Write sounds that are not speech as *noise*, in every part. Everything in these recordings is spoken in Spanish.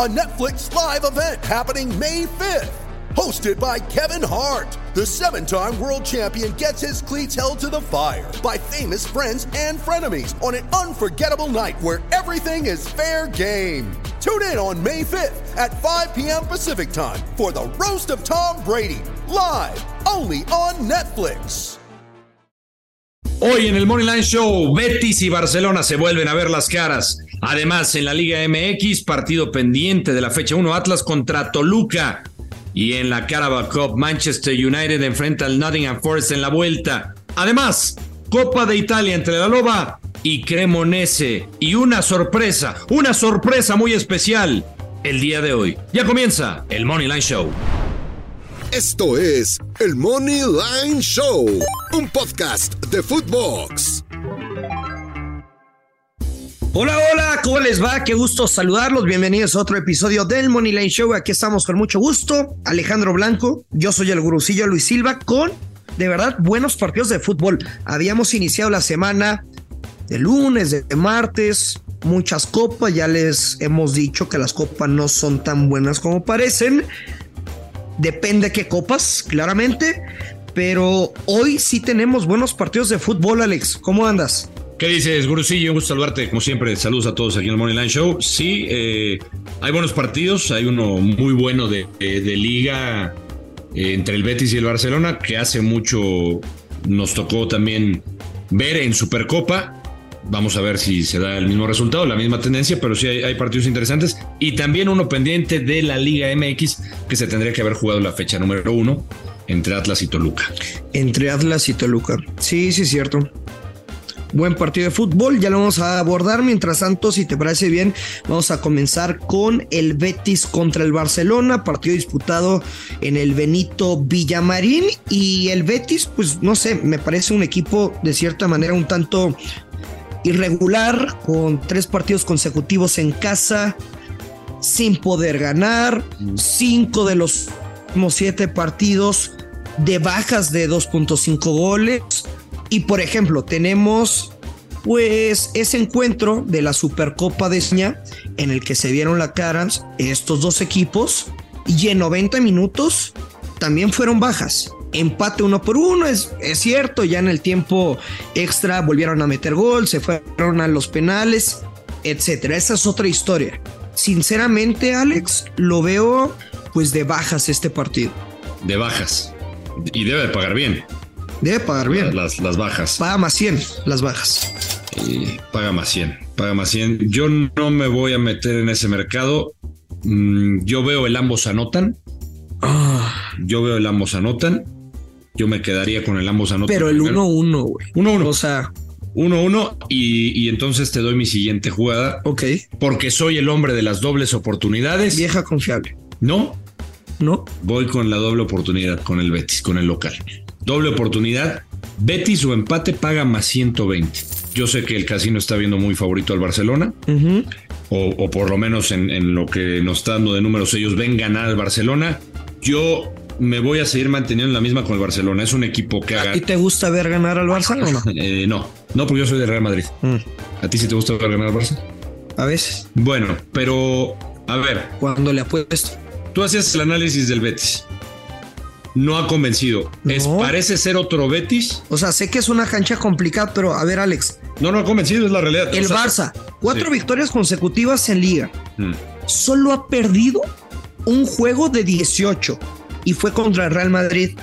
a Netflix live event happening May 5th. Hosted by Kevin Hart, the seven time world champion gets his cleats held to the fire by famous friends and frenemies on an unforgettable night where everything is fair game. Tune in on May 5th at 5 p.m. Pacific time for the Roast of Tom Brady, live only on Netflix. Hoy en el Money Line Show, Betis y Barcelona se vuelven a ver las caras. Además, en la Liga MX, partido pendiente de la fecha 1, Atlas contra Toluca. Y en la Carabao Cup, Manchester United enfrenta al Nottingham Forest en la vuelta. Además, Copa de Italia entre la Loba y Cremonese. Y una sorpresa, una sorpresa muy especial el día de hoy. Ya comienza el Money Line Show. Esto es el Money Line Show, un podcast de Footbox. Hola, hola, ¿cómo les va? Qué gusto saludarlos. Bienvenidos a otro episodio del Money Line Show. Aquí estamos con mucho gusto. Alejandro Blanco, yo soy el gurucillo Luis Silva con de verdad buenos partidos de fútbol. Habíamos iniciado la semana de lunes, de martes, muchas copas. Ya les hemos dicho que las copas no son tan buenas como parecen. Depende qué copas, claramente. Pero hoy sí tenemos buenos partidos de fútbol, Alex. ¿Cómo andas? ¿Qué dices, Gurusillo? Un gusto saludarte, como siempre. Saludos a todos aquí en el Money Line Show. Sí, eh, hay buenos partidos. Hay uno muy bueno de, liga eh, entre el Betis y el Barcelona, que hace mucho nos tocó también ver en Supercopa. Vamos a ver si se da el mismo resultado, la misma tendencia, pero sí hay, hay, partidos interesantes. Y también uno pendiente de la Liga MX, que se tendría que haber jugado la fecha número uno entre Atlas y Toluca. Entre Atlas y Toluca. Sí, sí, es cierto. Buen partido de fútbol, ya lo vamos a abordar. Mientras tanto, si te parece bien, vamos a comenzar con el Betis contra el Barcelona, partido disputado en el Benito Villamarín. Y el Betis, pues no sé, me parece un equipo de cierta manera un tanto irregular, con tres partidos consecutivos en casa, sin poder ganar, cinco de los siete partidos de bajas de 2.5 goles. Y por ejemplo, tenemos pues ese encuentro de la Supercopa de España en el que se vieron la cara estos dos equipos y en 90 minutos también fueron bajas. Empate uno por uno, es, es cierto, ya en el tiempo extra volvieron a meter gol, se fueron a los penales, etcétera. Esa es otra historia. Sinceramente, Alex, lo veo pues de bajas este partido. De bajas. Y debe de pagar bien. Debe pagar bien. Las, las bajas. Paga más 100 las bajas. Y paga más 100. Paga más 100. Yo no me voy a meter en ese mercado. Mm, yo veo el ambos anotan. Ah. Yo veo el ambos anotan. Yo me quedaría con el ambos anotan. Pero el 1-1, güey. 1-1. O sea. 1-1 y, y, entonces te doy mi siguiente jugada. Ok. Porque soy el hombre de las dobles oportunidades. Vieja confiable. No. No. Voy con la doble oportunidad con el Betis, con el local. Doble oportunidad. Betis o empate paga más 120. Yo sé que el casino está viendo muy favorito al Barcelona. Uh -huh. o, o, por lo menos en, en, lo que nos está dando de números, ellos ven ganar al Barcelona. Yo me voy a seguir manteniendo la misma con el Barcelona. Es un equipo que haga. ¿Y te gusta ver ganar al no? *laughs* eh, no, no, porque yo soy de Real Madrid. Mm. ¿A ti sí te gusta ver ganar al Barça? A veces. Bueno, pero a ver. Cuando le apuesto. Tú hacías el análisis del Betis no ha convencido. No. Es, parece ser otro Betis. O sea, sé que es una cancha complicada, pero a ver, Alex. No, no ha convencido, es la realidad. El o sea, Barça, cuatro sí. victorias consecutivas en liga. Mm. Solo ha perdido un juego de 18 y fue contra el Real Madrid.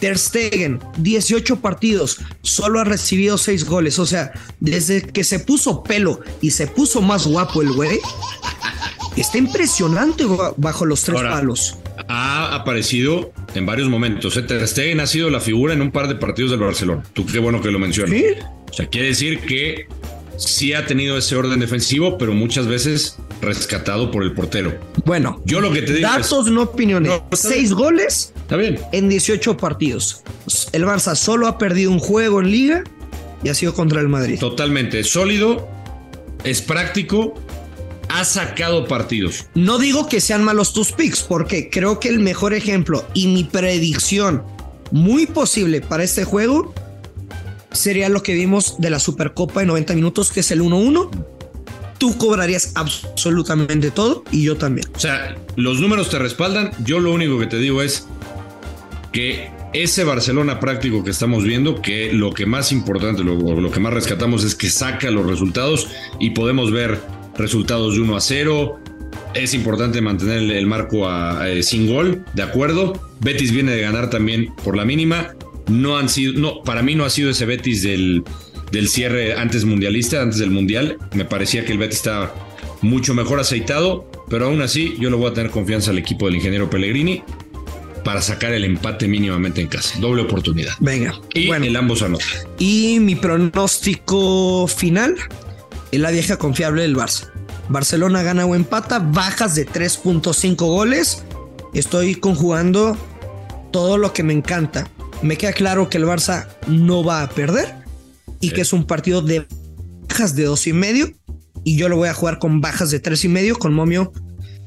Ter Stegen, 18 partidos, solo ha recibido 6 goles. O sea, desde que se puso pelo y se puso más guapo el güey, está impresionante bajo los tres Ahora, palos. Ha aparecido en varios momentos. ¿eh? Ter Stegen ha sido la figura en un par de partidos del Barcelona. Tú qué bueno que lo mencionas. ¿Sí? O sea, quiere decir que sí ha tenido ese orden defensivo, pero muchas veces rescatado por el portero. Bueno, Yo lo que te digo datos, es- no opiniones. No, Seis goles Está bien. en 18 partidos. El Barça solo ha perdido un juego en liga y ha sido contra el Madrid. Totalmente sólido, es práctico, ha sacado partidos. No digo que sean malos tus picks, porque creo que el mejor ejemplo y mi predicción muy posible para este juego sería lo que vimos de la Supercopa de 90 minutos, que es el 1-1. Tú cobrarías absolutamente todo y yo también. O sea, los números te respaldan. Yo lo único que te digo es que ese Barcelona práctico que estamos viendo, que lo que más importante, lo, lo que más rescatamos es que saca los resultados y podemos ver resultados de 1 a 0. Es importante mantener el, el marco a- a- sin gol, de acuerdo. Betis viene de ganar también por la mínima. No han sido, no, para mí no ha sido ese Betis del, del cierre antes mundialista, antes del mundial. Me parecía que el Betis estaba mucho mejor aceitado, pero aún así yo le voy a tener confianza al equipo del ingeniero Pellegrini para sacar el empate mínimamente en casa. Doble oportunidad. Venga. Y bueno, el ambos anotan. y mi pronóstico final es la vieja confiable del Barça. Barcelona gana o empata, bajas de 3.5 goles. Estoy conjugando todo lo que me encanta. Me queda claro que el Barça no va a perder y que es un partido de bajas de dos y medio. Y yo lo voy a jugar con bajas de tres y medio con momio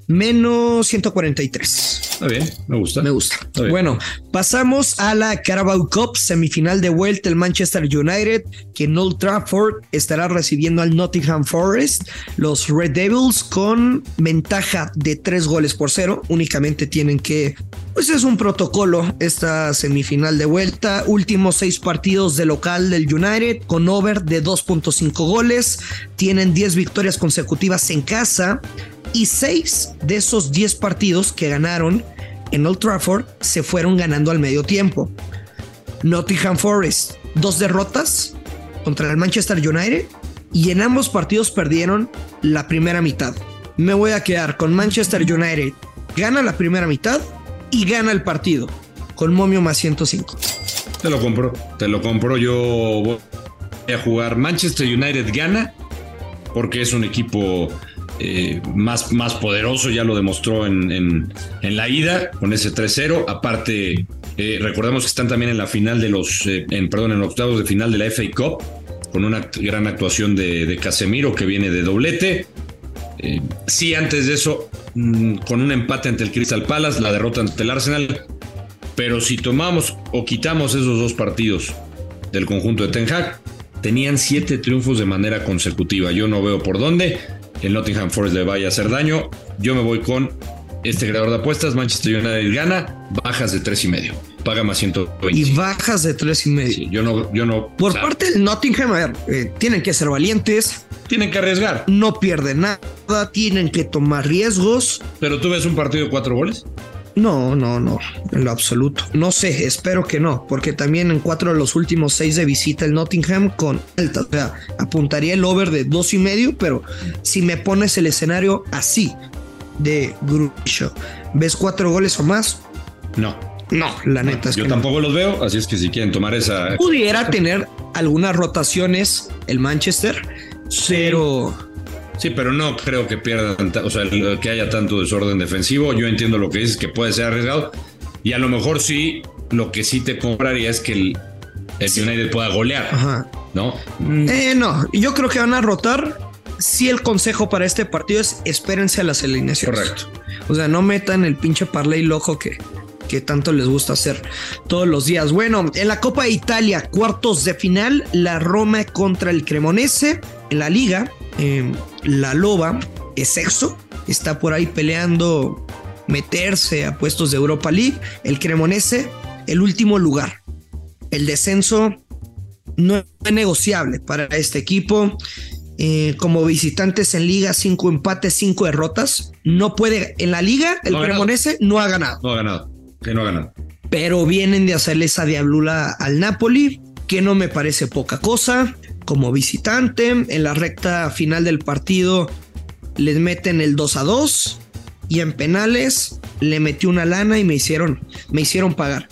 menos 143. Está bien, me gusta. Me gusta. Bueno, pasamos a la Carabao Cup, semifinal de vuelta el Manchester United, que en Old Trafford estará recibiendo al Nottingham Forest. Los Red Devils con ventaja de tres goles por cero. Únicamente tienen que. Pues es un protocolo esta semifinal de vuelta. Últimos seis partidos de local del United con over de 2.5 goles. Tienen 10 victorias consecutivas en casa y seis de esos 10 partidos que ganaron en Old Trafford se fueron ganando al medio tiempo. Nottingham Forest, dos derrotas contra el Manchester United y en ambos partidos perdieron la primera mitad. Me voy a quedar con Manchester United. Gana la primera mitad y gana el partido con momio más 105. Te lo compro, te lo compro. Yo voy a jugar Manchester United gana porque es un equipo eh, más, más poderoso, ya lo demostró en, en- la ida con ese 3-0. Aparte, eh, recordemos que están también en la final de los, eh, en, perdón, en los octavos de final de la FA Cup con una gran actuación de, Casemiro que viene de doblete. Sí, antes de eso, mm, con un empate ante el Crystal Palace, la derrota ante el Arsenal. Pero si tomamos o quitamos esos dos partidos del conjunto de Ten Hag, tenían siete triunfos de manera consecutiva. Yo no veo por dónde el Nottingham Forest le vaya a hacer daño. Yo me voy con este creador de apuestas. Manchester United gana, bajas de tres y medio. Paga más 120. Y bajas de tres y medio. Sí, yo no, yo no. Por parte del Nottingham, a ver, eh, tienen que ser valientes, tienen que arriesgar. no pierden nada, tienen que tomar riesgos. Pero tú ves un partido de cuatro goles. No, no, no, en lo absoluto. No sé, espero que no, porque también en cuatro de los últimos seis de visita el Nottingham con alta. O sea, apuntaría el over de dos y medio, pero si me pones el escenario así de Grucho, ¿ves cuatro goles o más? No. No, la neta es yo que no. tampoco los veo, así es que si quieren tomar esa. Pudiera tener algunas rotaciones el Manchester, pero Sí, pero no creo que pierdan, o sea, que haya tanto desorden defensivo. Yo entiendo lo que dices, que puede ser arriesgado. Y a lo mejor sí, lo que sí te compraría es que el, el United pueda golear, ajá. ¿no? Eh, no, yo creo que van a rotar. Si el consejo para este partido es espérense a las alineaciones. Correcto. O sea, no metan el pinche parlay loco que, que tanto les gusta hacer todos los días. Bueno, en la Copa de Italia, cuartos de final, la Roma contra el Cremonese. En la liga, eh, la Loba es sexto, está por ahí peleando meterse a puestos de Europa League. El Cremonese, el último lugar. El descenso no es negociable para este equipo. Eh, como visitantes en liga, cinco empates, cinco derrotas. No puede, en la liga, el No ha ganado. Cremonese no ha ganado, No ha ganado. Que no ha ganado. pero vienen de hacerle esa diablula al Napoli, que no me parece poca cosa. Como visitante, en la recta final del partido les meten el 2 a 2 y en penales le metí una lana y me hicieron, me hicieron pagar.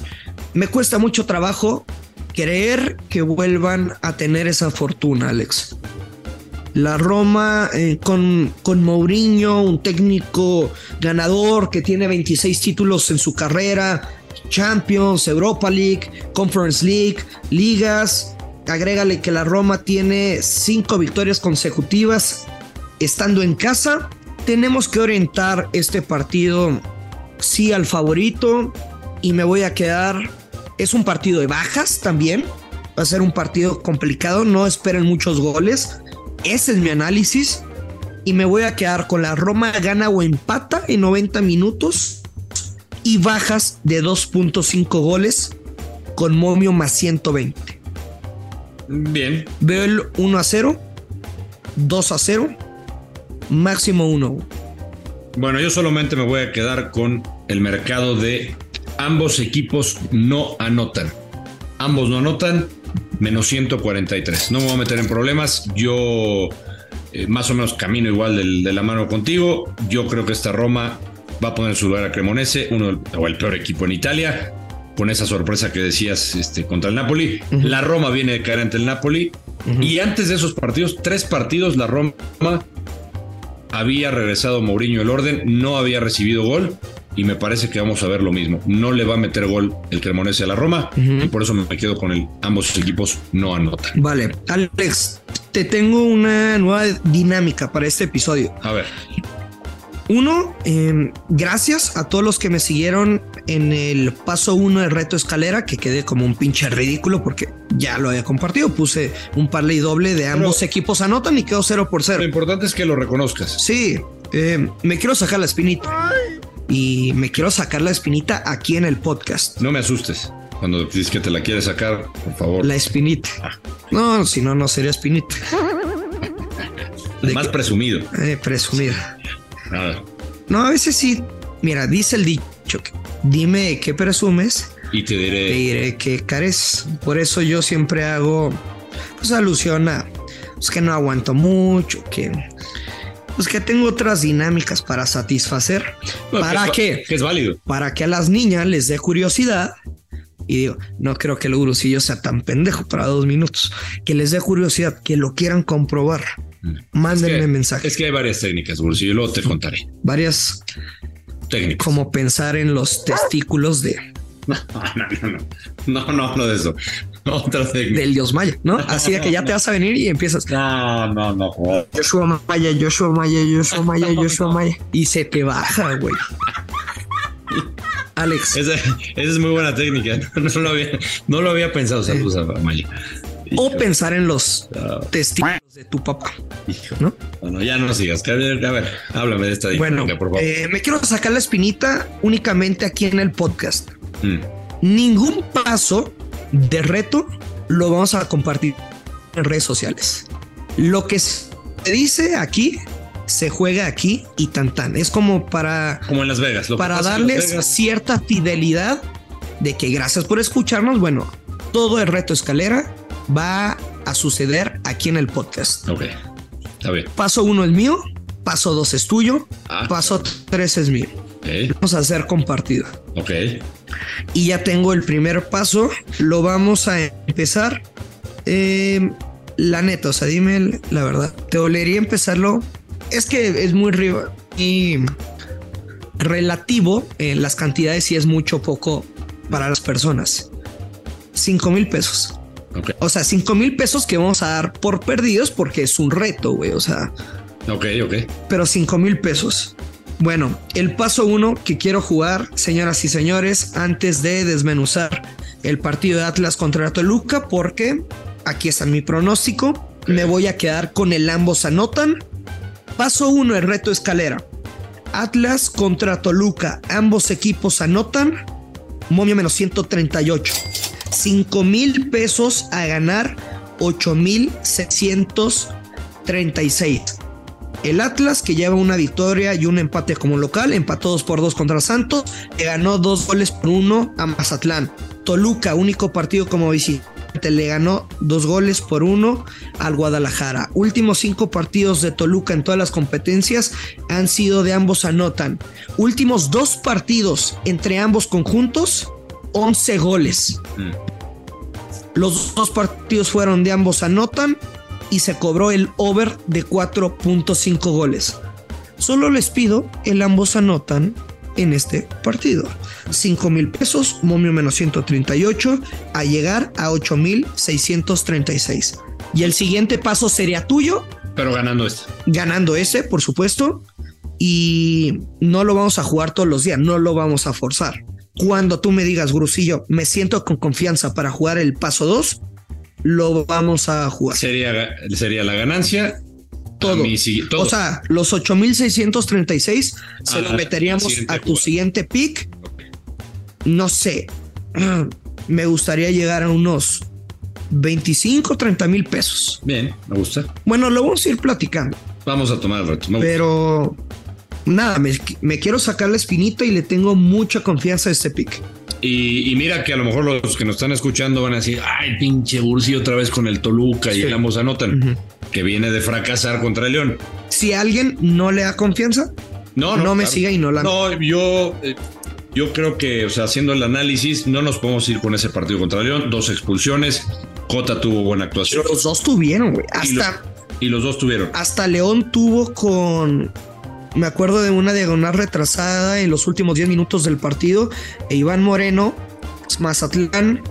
Me cuesta mucho trabajo creer que vuelvan a tener esa fortuna, Alex. La Roma eh, con, con Mourinho, un técnico ganador que tiene 26 títulos en su carrera, Champions, Europa League, Conference League, ligas. Agrégale que la Roma tiene cinco victorias consecutivas estando en casa. Tenemos que orientar este partido sí al favorito y me voy a quedar. Es un partido de bajas también. Va a ser un partido complicado. No esperen muchos goles. Ese es mi análisis. Y me voy a quedar con la Roma gana o empata en 90 minutos y bajas de 2.5 goles con momio más 120. Bien. Veo el 1 a 0, 2 a 0, máximo 1. Bueno, yo solamente me voy a quedar con el mercado de ambos equipos no anotan. Ambos no anotan, menos 143. No me voy a meter en problemas. Yo eh, más o menos camino igual del- de la mano contigo. Yo creo que esta Roma va a poner su lugar a Cremonese, uno o el peor equipo en Italia, con esa sorpresa que decías este, contra el Napoli. La Roma viene de caer ante el Napoli. Y antes de esos partidos, tres partidos, la Roma había regresado Mourinho el orden, no había recibido gol y me parece que vamos a ver lo mismo. No le va a meter gol el Cremonese a la Roma y por eso me quedo con el ambos equipos no anotan. Vale, Alex, te tengo una nueva dinámica para este episodio. A ver, Uno, eh, gracias a todos los que me siguieron en el paso uno del reto escalera, que quedé como un pinche ridículo porque ya lo había compartido. Puse un parlay doble de ambos equipos anotan y quedó 0 por 0. lo importante es que lo reconozcas. Sí, eh, me quiero sacar la espinita. Y me quiero sacar la espinita aquí en el podcast. No me asustes. Cuando dices que te la quieres sacar, por favor. La espinita. No, si no, no sería espinita. *laughs* Más presumido. Eh, presumir. A ver, No, a veces sí. Mira, dice el dicho dime qué presumes, y te te diré. diré que careces. Por eso yo siempre hago pues alusión a pues, que no aguanto mucho, que pues que tengo otras dinámicas para satisfacer. No, ¿Para que es- qué? Que es válido. Para que a las niñas les dé curiosidad. Y digo, no creo que el gurusillo sea tan pendejo para dos minutos. Que les dé curiosidad, que lo quieran comprobar. Mándenme Es que- mensajes. Es que hay varias técnicas, Bursi, y luego te contaré. Varias, Técnicas. como pensar en los testículos de, *laughs* No, no, no, no. No, no de eso. Otra técnica. del dios Maya, ¿no? Así de que ya te vas a venir y empiezas. *laughs* No, no, no. Joshua Maya, Joshua Maya, Joshua Maya, *laughs* Joshua Maya. Y se te baja, güey. Alex, Esa, esa es muy buena técnica. No, lo había, no lo había pensado. Saludos a Maya. O pensar en los testículos de tu papá, Hijo. ¿no? Bueno, ya no sigas. A ver, a ver, háblame de esta Bueno, por favor. eh, me quiero sacar la espinita únicamente aquí en el podcast. Mm. Ningún paso de reto lo vamos a compartir en redes sociales. Lo que se dice aquí se juega aquí y tan tan. Es como para, Como en Las Vegas. Lo para darles Vegas- cierta fidelidad de que gracias por escucharnos. Bueno, todo el reto escalera va a suceder aquí en el podcast. Ok, está bien. Paso uno es mío, paso dos es tuyo, Ah. paso tres es mío. Vamos a hacer compartido. ok. Y ya tengo el primer paso. Lo vamos a empezar. Eh, la neta, o sea, dime la verdad. ¿Te dolería empezarlo? Es que es muy ri- y relativo en las cantidades si es mucho o poco para las personas. 5 mil pesos. O sea, 5 mil pesos que vamos a dar por perdidos porque es un reto, güey. O sea, ok, ok. pero 5 mil pesos. Bueno, el paso uno que quiero jugar, señoras y señores, antes de desmenuzar el partido de Atlas contra Toluca, porque aquí está mi pronóstico. Me voy a quedar con el ambos anotan. Paso uno, el reto escalera. Atlas contra Toluca, ambos equipos anotan. Momio menos 138. 5 mil pesos a ganar 8 mil 636. El Atlas, que lleva una victoria y un empate como local, empató 2 por 2 contra Santos, que ganó dos goles por uno a Mazatlán. Toluca, único partido como visitante le ganó dos goles por uno al Guadalajara. Últimos cinco partidos de Toluca en todas las competencias han sido de ambos anotan. Últimos dos partidos entre ambos conjuntos, 11 goles. Mm. Los dos partidos fueron de ambos anotan y se cobró el over de 4.5 goles. Solo les pido el ambos anotan en este partido. 5 mil pesos, momio menos 138, a llegar a 8 mil 636. Y el siguiente paso sería tuyo, Pero ganando este. ganando ese, por supuesto. Y no lo vamos a jugar todos los días, no lo vamos a forzar. Cuando tú me digas, Grusillo, me siento con confianza para jugar el paso 2, lo vamos a jugar. Sería, sería la ganancia. Todo. Mí sí, todo. O sea, los 8636 se lo meteríamos a tu siguiente pick. No sé. *clears throat* Me gustaría llegar a unos 25, 30 mil pesos. Bien, me gusta. Bueno, lo vamos a ir platicando, Vamos a tomar el reto. Pero nada, me, me quiero sacar la espinita y le tengo mucha confianza a este pick. Y, y mira que a lo mejor los que nos están escuchando van a decir, ay, pinche Bursi otra vez con el Toluca y Sí. el ambos anotan, que viene de fracasar contra el León. Si alguien no le da confianza, No, No no, me claro. siga y no la- No, yo, eh, yo creo que, o sea, haciendo el análisis, no nos podemos ir con ese partido contra León. Dos expulsiones. Jota tuvo buena actuación. los dos tuvieron, güey. Y los, Hasta, y los dos tuvieron. hasta León tuvo con. Me acuerdo de una diagonal retrasada en los últimos 10 minutos del partido. E Iván Moreno, Mazatlán,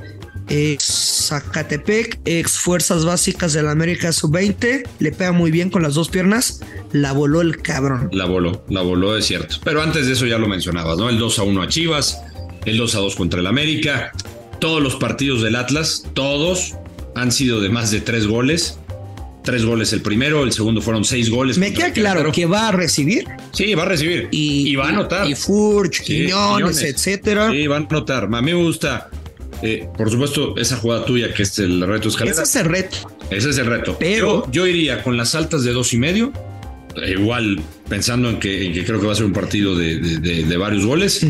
Zacatepec, ex Fuerzas Básicas de la América Sub-20, le pega muy bien con las dos piernas. La voló el cabrón. La voló, la voló, es cierto. Pero antes de eso ya lo mencionabas, ¿no? El 2 a 1 a Chivas, el 2 a 2 contra el América. Todos los partidos del Atlas, todos han sido de más de tres goles. Tres goles el primero, el segundo fueron seis goles. Me queda claro que va a recibir Sí, va a recibir. y, va a anotar. Y Furch, Sí, Quiñones, Quiñones. etcétera. Sí, va a anotar. A mí me gusta, eh, por supuesto, esa jugada tuya que es el reto escalera. Ese es el reto. Ese es el reto. Pero- yo, yo iría con las altas de dos y medio. eh, Igual pensando en que, en que creo que va a ser un partido de, de- de- de varios goles,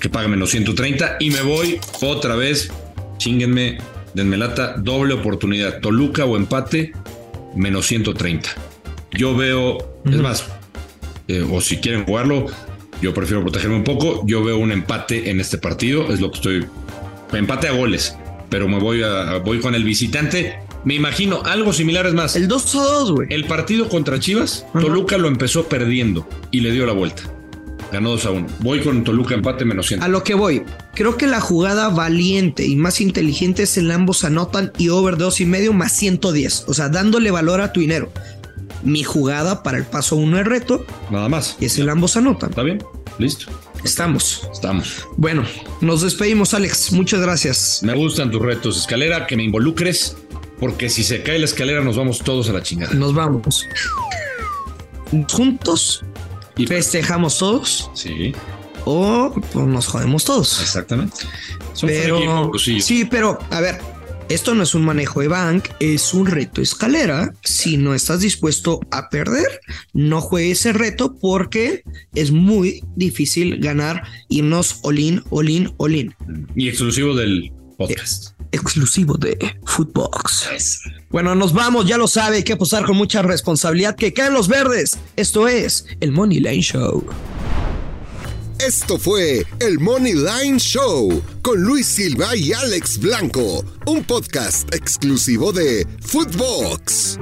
que paga menos 130. Y me voy otra vez, chinguenme, denme lata, doble oportunidad. Toluca o empate, menos 130. Yo veo, es más, eh, o si quieren jugarlo, yo prefiero protegerme un poco. Yo veo un empate en este partido, es lo que estoy. Empate a goles, pero me voy, a, voy con el visitante. Me imagino algo similar, es más. El 2 a 2, güey. El partido contra Chivas. Toluca lo empezó perdiendo y le dio la vuelta. Ganó 2 a 1. Voy con Toluca empate menos 100. A lo que voy, creo que la jugada valiente y más inteligente es el ambos anotan y over dos y medio más 110. O sea, dándole valor a tu dinero. Mi jugada para el paso uno de reto Nada más. es el ambos anotan. ¿Está bien? Listo. Estamos. Estamos. Bueno, nos despedimos, Alex. Muchas gracias. Me gustan tus retos, escalera, que me involucres, porque si se cae la escalera nos vamos todos a la chingada. Nos vamos. Juntos Y festejamos todos Sí, o pues, nos jodemos todos. exactamente. Son Pero equipo, sí. pero a ver, esto no es un manejo de bank, es un reto escalera. Si no estás dispuesto a perder, no juegues ese reto porque es muy difícil ganar, irnos all-in, all-in, all-in. Y exclusivo del podcast. Exclusivo de Footbox. Bueno, nos vamos, ya lo sabe, hay que apostar con mucha responsabilidad. Que caen los verdes. Esto es el Money Line Show. Esto fue el Money Line Show con Luis Silva y Alex Blanco, un podcast exclusivo de Footbox.